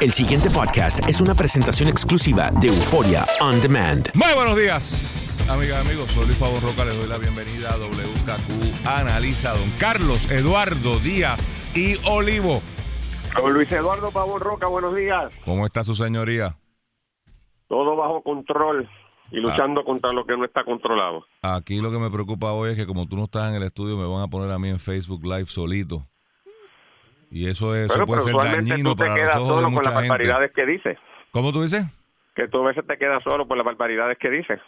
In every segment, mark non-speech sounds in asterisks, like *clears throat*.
El siguiente podcast es una presentación exclusiva de Euforia On Demand. Muy buenos días, amigas y amigos. Soy Luis Pavo Roca. Les doy la bienvenida a WKQ Analiza. Don Carlos Eduardo Díaz y Olivo. Don Luis Eduardo Pavón Roca, buenos días. ¿Cómo está su señoría? Todo bajo control y luchando contra lo que no está controlado. Aquí lo que me preocupa hoy es que como tú no estás en el estudio, me van a poner a mí en Facebook Live solito. Y eso, es, Bueno, eso puede pero ser usualmente dañino para quedas los ojos de mucha gente. barbaridades que dices. ¿Cómo tú dices? Que tú a veces te quedas solo por las barbaridades que dices.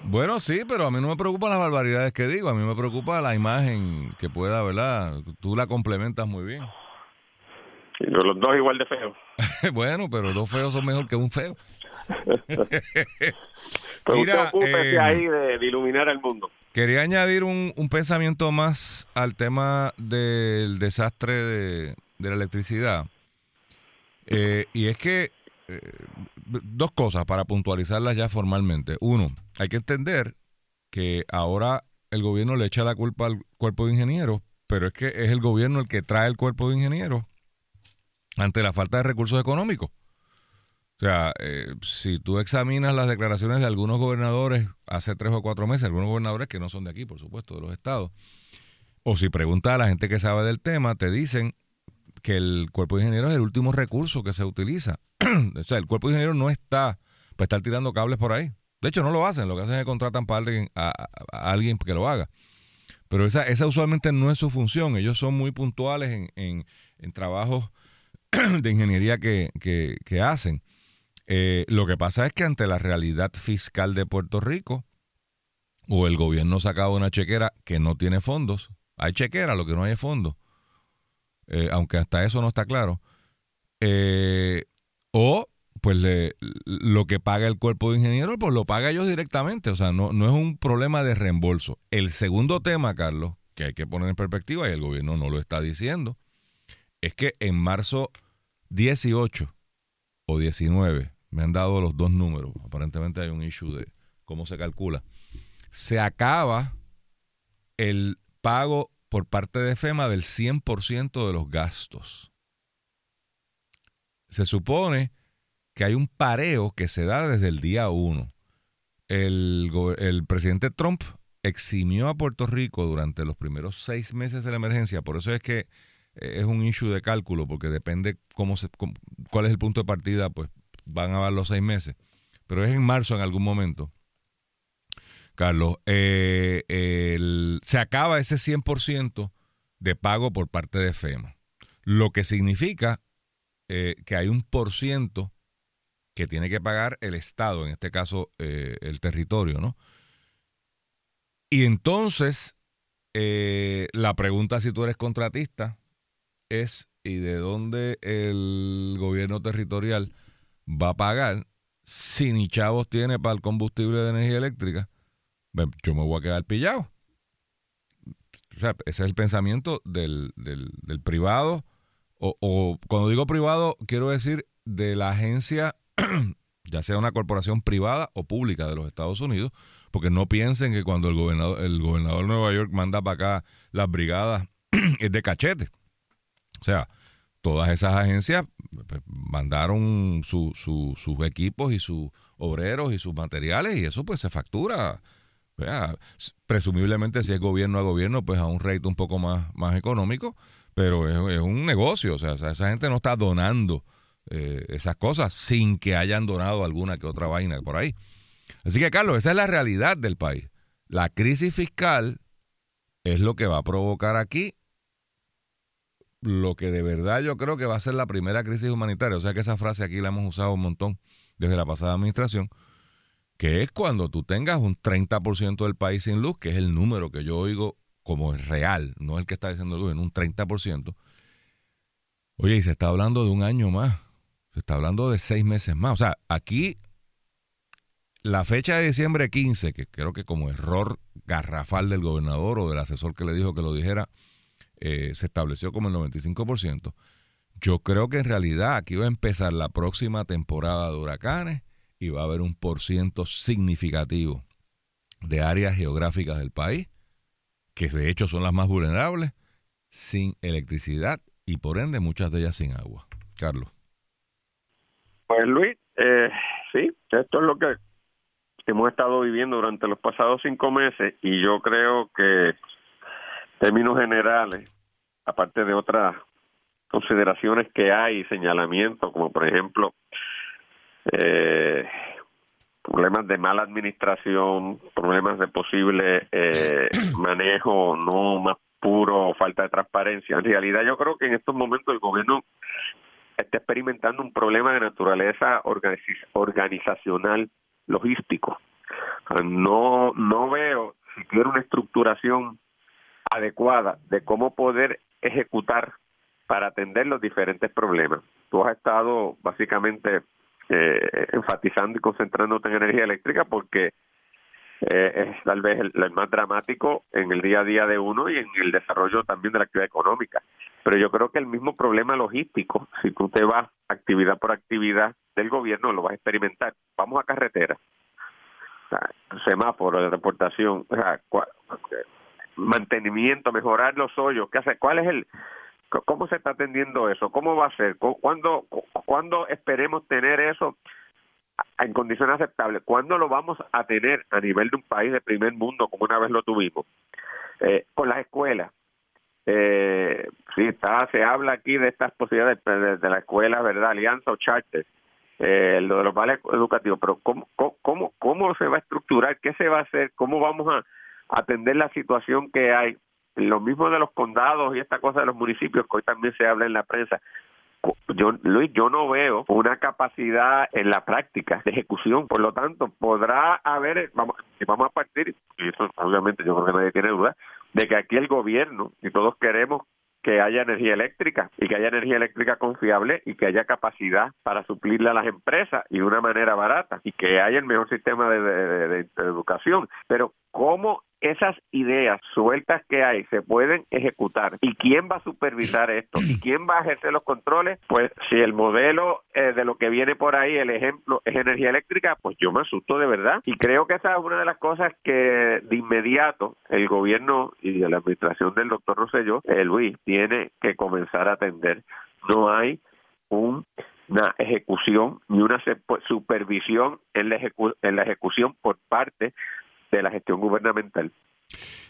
Bueno, sí, pero a mí no me preocupan las barbaridades que digo, a mí me preocupa la imagen que pueda, ¿verdad? Tú la complementas muy bien. Y los dos igual de feos. *laughs* bueno, pero dos feos son mejor que un feo. *laughs* Pero Mira, usted eh, ahí de, de iluminar el mundo. Quería añadir un, un pensamiento más al tema del desastre de, de la electricidad. Eh, y es que eh, dos cosas para puntualizarlas ya formalmente. Uno, hay que entender que ahora el gobierno le echa la culpa al cuerpo de ingenieros, pero es que es el gobierno el que trae el cuerpo de ingenieros ante la falta de recursos económicos. O sea, eh, si tú examinas las declaraciones de algunos gobernadores hace tres o cuatro meses, algunos gobernadores que no son de aquí, por supuesto, de los estados, o si preguntas a la gente que sabe del tema, te dicen que el cuerpo de ingenieros es el último recurso que se utiliza. *clears throat* o sea, el cuerpo de ingenieros no está para estar tirando cables por ahí. De hecho, no lo hacen, lo que hacen es que contratan para alguien, a, alguien que lo haga. Pero esa, esa usualmente no es su función. Ellos son muy puntuales en, en- trabajos *clears throat* de ingeniería que, que- que hacen. Eh, lo que pasa es que ante la realidad fiscal de Puerto Rico, o el gobierno sacaba una chequera que no tiene fondos, hay chequera, lo que no hay es fondos, eh, aunque hasta eso no está claro, eh, o pues lo que paga el cuerpo de ingenieros, pues lo paga ellos directamente, o sea, no, no es un problema de reembolso. El segundo tema, Carlos, que hay que poner en perspectiva, y el gobierno no lo está diciendo, es que en marzo 18 o 19, me han dado los dos números, aparentemente hay un issue de cómo se calcula, se acaba el pago por parte de FEMA del 100% de los gastos. Se supone que hay un pareo que se da desde el día 1. El, el presidente Trump eximió a Puerto Rico durante los primeros seis meses de la emergencia, por eso es que eh, es un issue de cálculo, porque depende cómo- cuál es el punto de partida, pues van a dar los seis meses. Pero es en marzo en algún momento. Carlos, eh, se acaba ese 100% de pago por parte de FEMA, lo que significa eh, que hay un por ciento que tiene que pagar el Estado, en este caso eh, el territorio, ¿no? Y entonces, la pregunta si tú eres contratista es, ¿y de dónde el gobierno territorial va a pagar si ni chavos tiene para el combustible de energía eléctrica? Yo me voy a quedar pillado. O sea, ese es el pensamiento del, del- del privado. O, o cuando digo privado, quiero decir de la agencia, *clears throat* ya sea una corporación privada o pública de los Estados Unidos, porque no piensen que cuando el gobernador, el gobernador de Nueva York manda para acá las brigadas *clears throat* es de cachete. O sea, todas esas agencias pues, mandaron su- su- sus equipos y sus obreros y sus materiales y eso pues se factura. Vea, s- presumiblemente si es gobierno a gobierno, pues a un rate un poco más, más económico, pero es, un negocio, o sea, esa- esa gente no está donando eh, esas cosas sin que hayan donado alguna que otra vaina por ahí. Así que, Carlos, esa es la realidad del país. La crisis fiscal es lo que va a provocar aquí lo que de verdad yo creo que va a ser la primera crisis humanitaria. O sea que esa frase aquí la hemos usado un montón desde la pasada administración, que es cuando tú tengas un 30% del país sin luz, que es el número que yo oigo como es real, no el que está diciendo el gobierno, un 30%. Oye, y se está hablando de un año más, se está hablando de seis meses más. O sea, aquí la fecha de diciembre 15, que creo que como error garrafal del gobernador o del asesor que le dijo que lo dijera, eh, se estableció como el 95%. Yo creo que en realidad aquí va a empezar la próxima temporada de huracanes y va a haber un por ciento significativo de áreas geográficas del país, que de hecho son las más vulnerables, sin electricidad y por ende muchas de ellas sin agua. Carlos. Pues Luis, eh, sí, esto es lo que hemos estado viviendo durante los pasados cinco meses y yo creo que términos generales, aparte de otras consideraciones que hay, señalamientos, como por ejemplo eh, problemas de mala administración, problemas de posible eh, *clears throat* manejo no más puro, falta de transparencia. En realidad yo creo que en estos momentos el gobierno está experimentando un problema de naturaleza organizacional logístico. No, no veo siquiera una estructuración adecuada de cómo poder ejecutar para atender los diferentes problemas. Tú has estado básicamente eh, enfatizando y concentrándote en energía eléctrica porque eh, es tal vez el, más dramático en el día a día de uno y en el desarrollo también de la actividad económica. Pero yo creo que el mismo problema logístico, si tú te vas actividad por actividad del gobierno, lo vas a experimentar. Vamos a carretera, semáforo de reportación, mantenimiento, mejorar los hoyos, ¿qué hace? ¿Cuál es el cómo se está atendiendo eso? ¿Cómo va a ser? ¿Cuándo, cuándo esperemos tener eso en condiciones aceptables. ¿Cuándo lo vamos a tener a nivel de un país de primer mundo como una vez lo tuvimos? Eh, con las escuelas. Eh, sí, está, se habla aquí de estas posibilidades de, la escuela, ¿verdad? Alianza o charter, eh, lo de los vales educativos, pero ¿cómo, cómo, ¿cómo se va a estructurar? ¿Qué se va a hacer? ¿Cómo vamos a atender la situación que hay? Lo mismo de los condados y esta cosa de los municipios, que hoy también se habla en la prensa yo Luis, yo no veo una capacidad en la práctica de ejecución, por lo tanto, podrá haber, vamos, vamos a partir, y eso obviamente yo creo que nadie tiene duda, de que aquí el gobierno, y todos queremos que haya energía eléctrica y que haya energía eléctrica confiable y que haya capacidad para suplirla a las empresas y de una manera barata y que haya el mejor sistema de, de educación. Pero ¿cómo esas ideas sueltas que hay se pueden ejecutar. Y quién va a supervisar esto y quién va a ejercer los controles, pues si el modelo eh, de lo que viene por ahí, el ejemplo es energía eléctrica, pues yo me asusto de verdad. Y creo que esa es una de las cosas que de inmediato el gobierno y la administración del doctor Rosselló, eh, Luis, tiene que comenzar a atender. No hay un una ejecución ni una supervisión en la, en la ejecución por parte de la gestión gubernamental.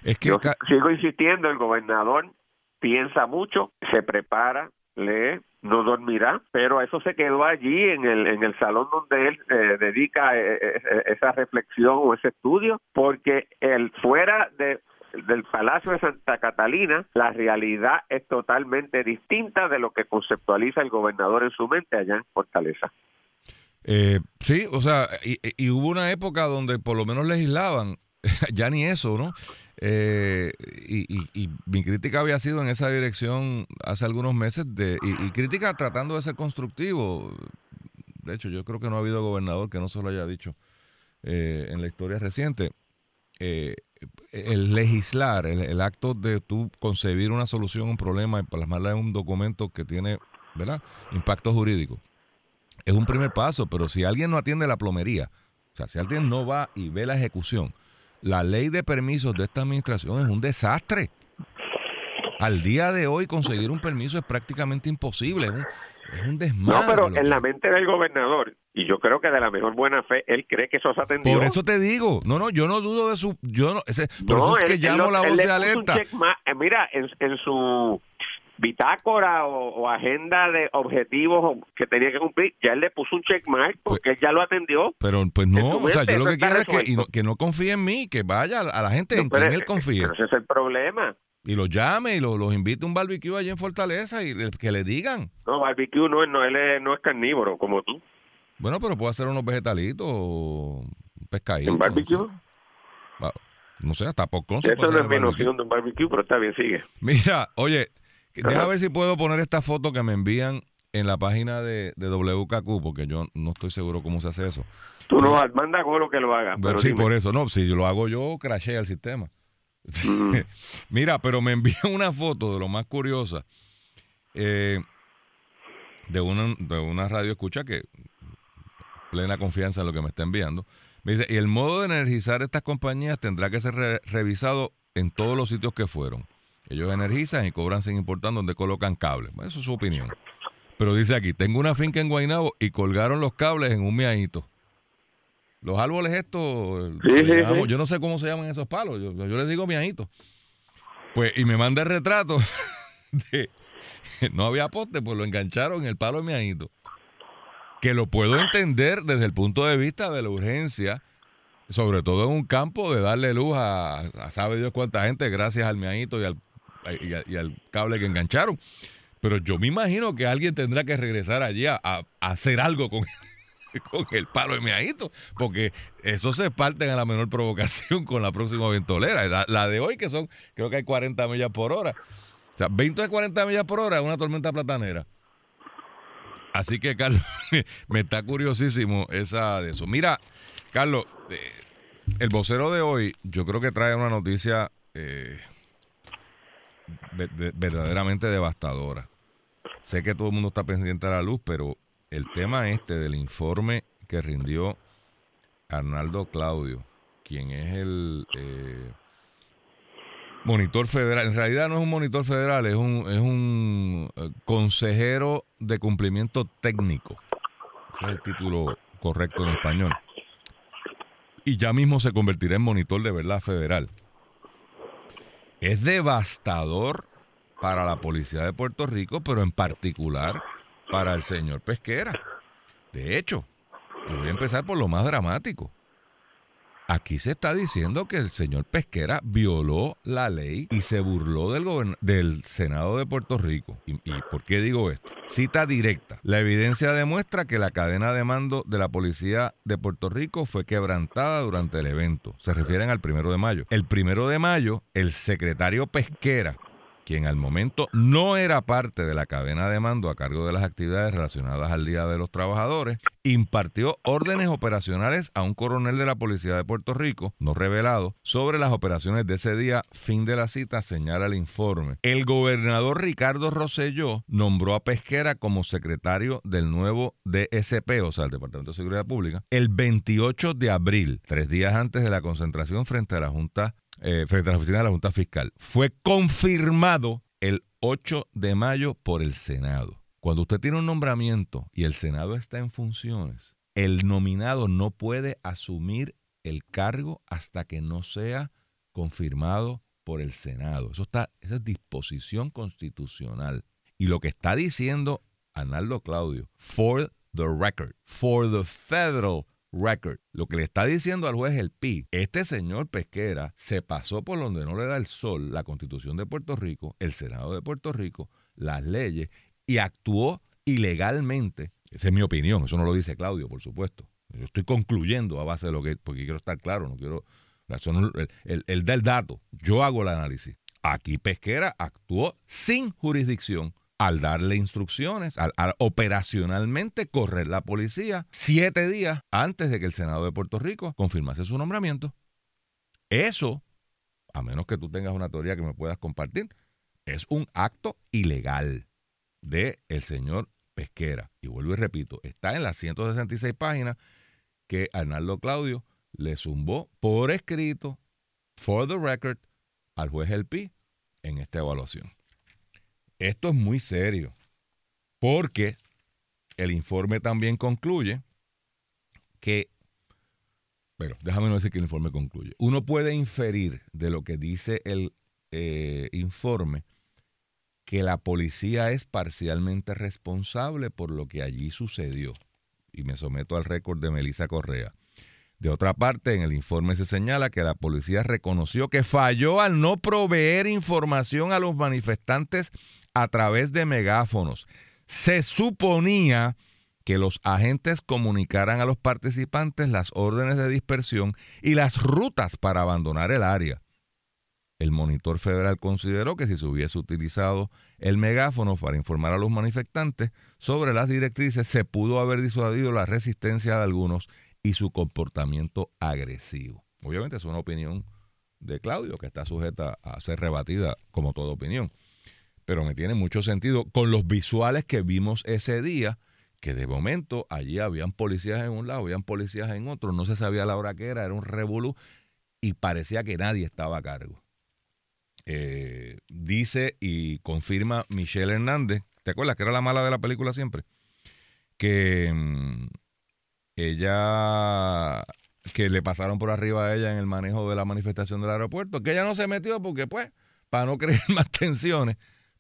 Es que Yo sigo insistiendo, el gobernador piensa mucho, se prepara, lee, no dormirá, pero eso se quedó allí en el, en el salón donde él eh, dedica eh, eh, esa reflexión o ese estudio, porque él fuera de del Palacio de Santa Catalina, la realidad es totalmente distinta de lo que conceptualiza el gobernador en su mente allá en Fortaleza. Eh, sí, o sea, y, hubo una época donde por lo menos legislaban, *laughs* ya ni eso, ¿no? Eh, y, mi crítica había sido en esa dirección hace algunos meses, de, y, crítica tratando de ser constructivo. De hecho, yo creo que no ha habido gobernador que no se lo haya dicho eh, en la historia reciente. el legislar, el, acto de tú concebir una solución a un problema y plasmarla en un documento que tiene ¿verdad? impacto jurídico es un primer paso, pero si alguien no atiende la plomería, o sea, si alguien no va y ve la ejecución, la ley de permisos de esta administración es un desastre. Al día de hoy conseguir un permiso es prácticamente imposible, es un, es desmadre. No, pero en la mente del gobernador, y yo creo que de la mejor buena fe, él cree que eso se atendió. Por eso te digo, no, no, yo no dudo de su, yo no, ese, por eso es que llamo la voz de alerta. Eh, mira, en, en su bitácora o, agenda de objetivos que tenía que cumplir, ya él le puso un checkmark pues porque él ya lo atendió. Pero pues no, o sea, yo lo que quiero es que, no, que no confíe en mí, que vaya a la gente en quien él confíe. ese es el problema. Y lo llame y lo, los invite a un barbecue allí en Fortaleza y que le digan. No, barbecue no, no, él no es carnívoro como tú. Bueno, pero puede hacer unos vegetalitos o pescaditos. ¿En barbecue? No sé, hasta por Eso no es mi noción de un barbecue, pero está bien, sigue. Mira, oye, Deja ver si puedo poner esta foto que me envían en la página de, de, WKQ, porque yo no estoy seguro cómo se hace eso. Tú no, manda lo que lo haga. Pero sí, por eso. No, si yo lo hago yo, crashea el sistema. Mm. *laughs* Mira, pero me envían una foto de lo más curiosa eh, de, una, de una radio escucha que plena confianza en lo que me está enviando. Me dice, y el modo de energizar estas compañías tendrá que ser revisado en todos los sitios que fueron. Ellos energizan y cobran sin importar donde colocan cables. Eso es su opinión. Pero dice aquí, tengo una finca en Guaynabo y colgaron los cables en un miadito. Los árboles estos, yo no sé cómo se llaman esos palos, yo, les digo miadito. Pues, y me manda el retrato *laughs* de, no había poste, pues lo engancharon en el palo de miadito. Que lo puedo entender desde el punto de vista de la urgencia, sobre todo en un campo de darle luz a, sabe Dios cuánta gente gracias al miadito y al, y al cable que engancharon. Pero yo me imagino que alguien tendrá que regresar allí a, hacer algo con, *laughs* con el palo de miadito, porque eso se parte a la menor provocación con la próxima ventolera. La, de hoy, que son, creo que hay 40 millas por hora. O sea, 20 a 40 millas por hora es una tormenta platanera. Así que, Carlos, *laughs* me está curiosísimo esa de eso. Mira, Carlos, eh, el vocero de hoy, yo creo que trae una noticia eh, verdaderamente devastadora. Sé que todo el mundo está pendiente a la luz, pero el tema este del informe que rindió Arnaldo Claudio, quien es el eh, monitor federal, en realidad no es un monitor federal, es un, es un eh, consejero de cumplimiento técnico. Ese es el título correcto en español. Y ya mismo se convertirá en monitor de verdad federal. Es devastador para la policía de Puerto Rico, pero en particular para el señor Pesquera. De hecho, yo voy a empezar por lo más dramático. Aquí se está diciendo que el señor Pesquera violó la ley y se burló del, Senado de Puerto Rico. ¿Y, ¿Y, por qué digo esto? Cita directa. La evidencia demuestra que la cadena de mando de la policía de Puerto Rico fue quebrantada durante el evento. Se refieren al primero de mayo. El primero de mayo, el secretario Pesquera quien al momento no era parte de la cadena de mando a cargo de las actividades relacionadas al Día de los Trabajadores, impartió órdenes operacionales a un coronel de la Policía de Puerto Rico, no revelado, sobre las operaciones de ese día. Fin de la cita, señala el informe. El gobernador Ricardo Rosselló nombró a Pesquera como secretario del nuevo DSP, o sea, el Departamento de Seguridad Pública, el 28 de abril, tres días antes de la concentración frente a la Junta eh, frente a la oficina de la Junta Fiscal. Fue confirmado el 8 de mayo por el Senado. Cuando usted tiene un nombramiento y el Senado está en funciones, el nominado no puede asumir el cargo hasta que no sea confirmado por el Senado. Eso está, esa es disposición constitucional. Y lo que está diciendo Arnaldo Claudio, for the record, for the federal record. Lo que le está diciendo al juez el PI, este señor Pesquera se pasó por donde no le da el sol la constitución de Puerto Rico, el Senado de Puerto Rico, las leyes, y actuó ilegalmente. Esa es mi opinión, eso no lo dice Claudio, por supuesto. Yo estoy concluyendo a base de lo que, porque quiero estar claro, no quiero, el, el, del dato, yo hago el análisis. Aquí Pesquera actuó sin jurisdicción al darle instrucciones, al, operacionalmente correr la policía siete días antes de que el Senado de Puerto Rico confirmase su nombramiento. Eso, a menos que tú tengas una teoría que me puedas compartir, es un acto ilegal de el señor Pesquera. Y vuelvo y repito, está en las 166 páginas que Arnaldo Claudio le zumbó por escrito, for the record, al juez El Pi en esta evaluación. Esto es muy serio, porque el informe también concluye que, bueno, déjame no decir que el informe concluye. Uno puede inferir de lo que dice el eh, informe que la policía es parcialmente responsable por lo que allí sucedió. Y me someto al récord de Melissa Correa. De otra parte, en el informe se señala que la policía reconoció que falló al no proveer información a los manifestantes a través de megáfonos. Se suponía que los agentes comunicaran a los participantes las órdenes de dispersión y las rutas para abandonar el área. El monitor federal consideró que si se hubiese utilizado el megáfono para informar a los manifestantes sobre las directrices, se pudo haber disuadido la resistencia de algunos y su comportamiento agresivo. Obviamente es una opinión de Claudio que está sujeta a ser rebatida como toda opinión, pero me tiene mucho sentido con los visuales que vimos ese día, que de momento allí habían policías en un lado, habían policías en otro, no se sabía la hora que era, era un revolú y parecía que nadie estaba a cargo. Eh, dice y confirma Michelle Hernández, ¿te acuerdas que era la mala de la película siempre? Que mm, ella, que le pasaron por arriba a ella en el manejo de la manifestación del aeropuerto, que ella no se metió porque pues, para no crear *laughs* más tensiones,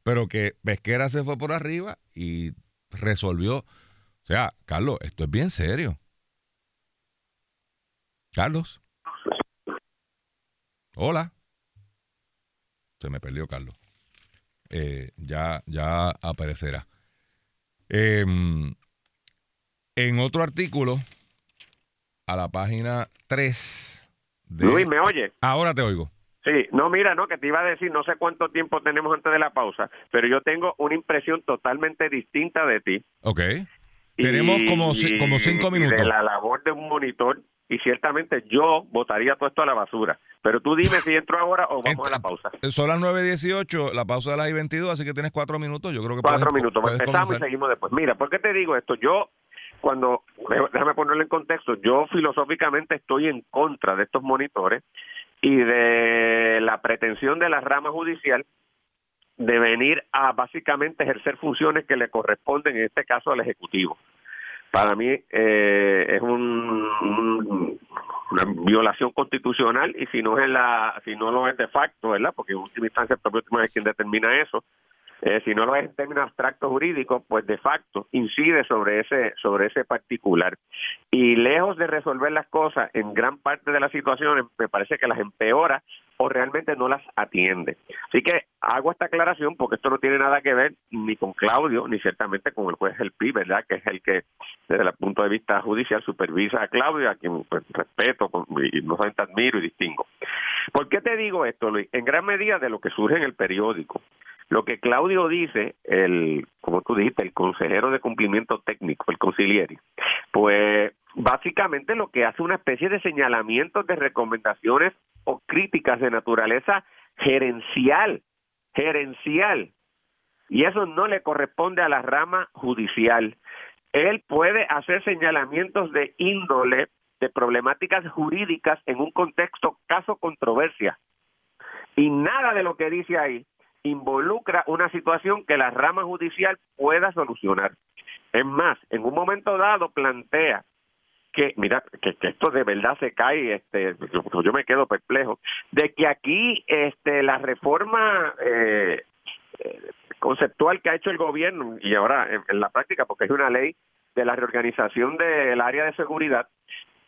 pero que Pesquera se fue por arriba y resolvió. O sea, Carlos, esto es bien serio. Carlos. Hola. Se me perdió Carlos. Eh, ya, ya aparecerá. Em, en otro artículo, a la página 3 de... Luis, ¿me oye? Ahora te oigo. Sí, no, mira, no, que te iba a decir, no sé cuánto tiempo tenemos antes de la pausa, pero yo tengo una impresión totalmente distinta de ti. Ok. Tenemos como, como cinco minutos. De la labor de un monitor y ciertamente yo votaría todo esto a la basura. Pero tú dime si entro ahora o vamos a la pausa. Son las 9.18, la pausa de las I-22, así que tienes cuatro minutos. Yo creo que Cuatro minutos. Pues empezamos y seguimos después. Mira, ¿por qué te digo esto? Yo, cuando, déjame ponerlo en contexto, yo filosóficamente estoy en contra de estos monitores y de la pretensión de la rama judicial de venir a básicamente ejercer funciones que le corresponden, en este caso, al Ejecutivo. Para mí eh, es un, una violación constitucional y si no es la si no lo es de facto verdad porque en última instancia el propio tribunal es quien determina eso eh, si no lo es en términos abstractos jurídicos pues de facto incide sobre ese sobre ese particular y lejos de resolver las cosas en gran parte de las situaciones me parece que las empeora o realmente no las atiende. Así que hago esta aclaración porque esto no tiene nada que ver ni con Claudio, ni ciertamente con el juez El Pi, ¿verdad? Que es el que, desde el punto de vista judicial, supervisa a Claudio, a quien pues, respeto y no solamente admiro y distingo. ¿Por qué te digo esto, Luis? En gran medida de lo que surge en el periódico. Lo que Claudio dice, el, como tú dijiste, el consejero de cumplimiento técnico, el conciliere, pues básicamente lo que hace una especie de señalamientos de recomendaciones o críticas de naturaleza gerencial, gerencial. Y eso no le corresponde a la rama judicial. Él puede hacer señalamientos de índole de problemáticas jurídicas en un contexto caso controversia. Y nada de lo que dice ahí involucra una situación que la rama judicial pueda solucionar. Es más, en un momento dado plantea que, mira, que, esto de verdad se cae, este, yo, me quedo perplejo, de que aquí este, la reforma eh, eh, conceptual que ha hecho el gobierno, y ahora en, la práctica, porque es una ley de la reorganización del área de seguridad,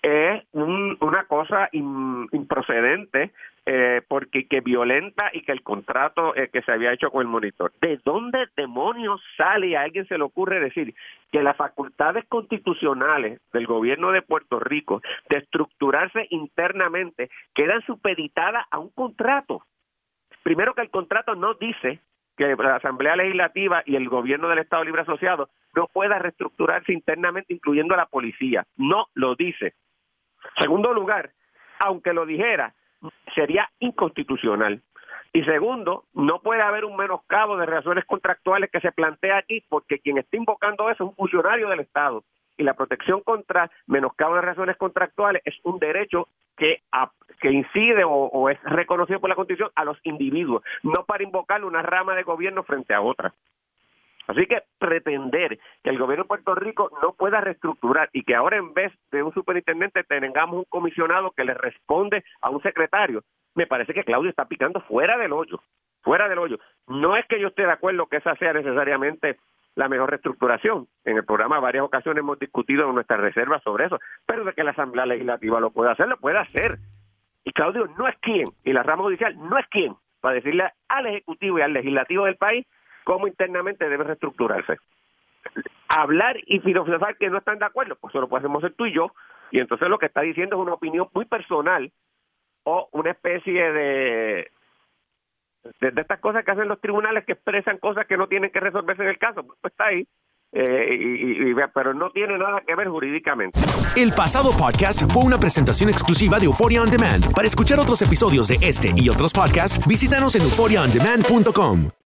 es una cosa improcedente eh, porque que violenta y que el contrato eh, que se había hecho con el monitor. ¿De dónde demonios sale a alguien se le ocurre decir que las facultades constitucionales del gobierno de Puerto Rico de estructurarse internamente quedan supeditadas a un contrato? Primero que el contrato no dice que la Asamblea Legislativa y el gobierno del Estado Libre Asociado no pueda reestructurarse internamente, incluyendo a la policía. No lo dice. Segundo lugar, aunque lo dijera, sería inconstitucional. Y segundo, no puede haber un menoscabo de relaciones contractuales que se plantea aquí porque quien está invocando eso es un funcionario del Estado. Y la protección contra menoscabo de relaciones contractuales es un derecho que, que incide o, o, es reconocido por la Constitución a los individuos, no para invocar una rama de gobierno frente a otra. Así que pretender que el gobierno de Puerto Rico no pueda reestructurar y que ahora en vez de un superintendente tengamos un comisionado que le responde a un secretario, me parece que Claudio está picando fuera del hoyo, fuera del hoyo. No es que yo esté de acuerdo que esa sea necesariamente la mejor reestructuración. En el programa varias ocasiones hemos discutido nuestras reservas sobre eso, pero de que la Asamblea Legislativa lo puede hacer, lo puede hacer. Y Claudio no es quien, y la rama judicial no es quien, para decirle al Ejecutivo y al Legislativo del país cómo internamente debe reestructurarse. Hablar y filosofar que no están de acuerdo, pues solo podemos ser tú y yo, y entonces lo que está diciendo es una opinión muy personal o una especie de, de, estas cosas que hacen los tribunales que expresan cosas que no tienen que resolverse en el caso, pues está ahí. Eh, y, pero no tiene nada que ver jurídicamente. El pasado podcast fue una presentación exclusiva de Euphoria On Demand. Para escuchar otros episodios de este y otros podcasts, visítanos en euphoriaondemand.com.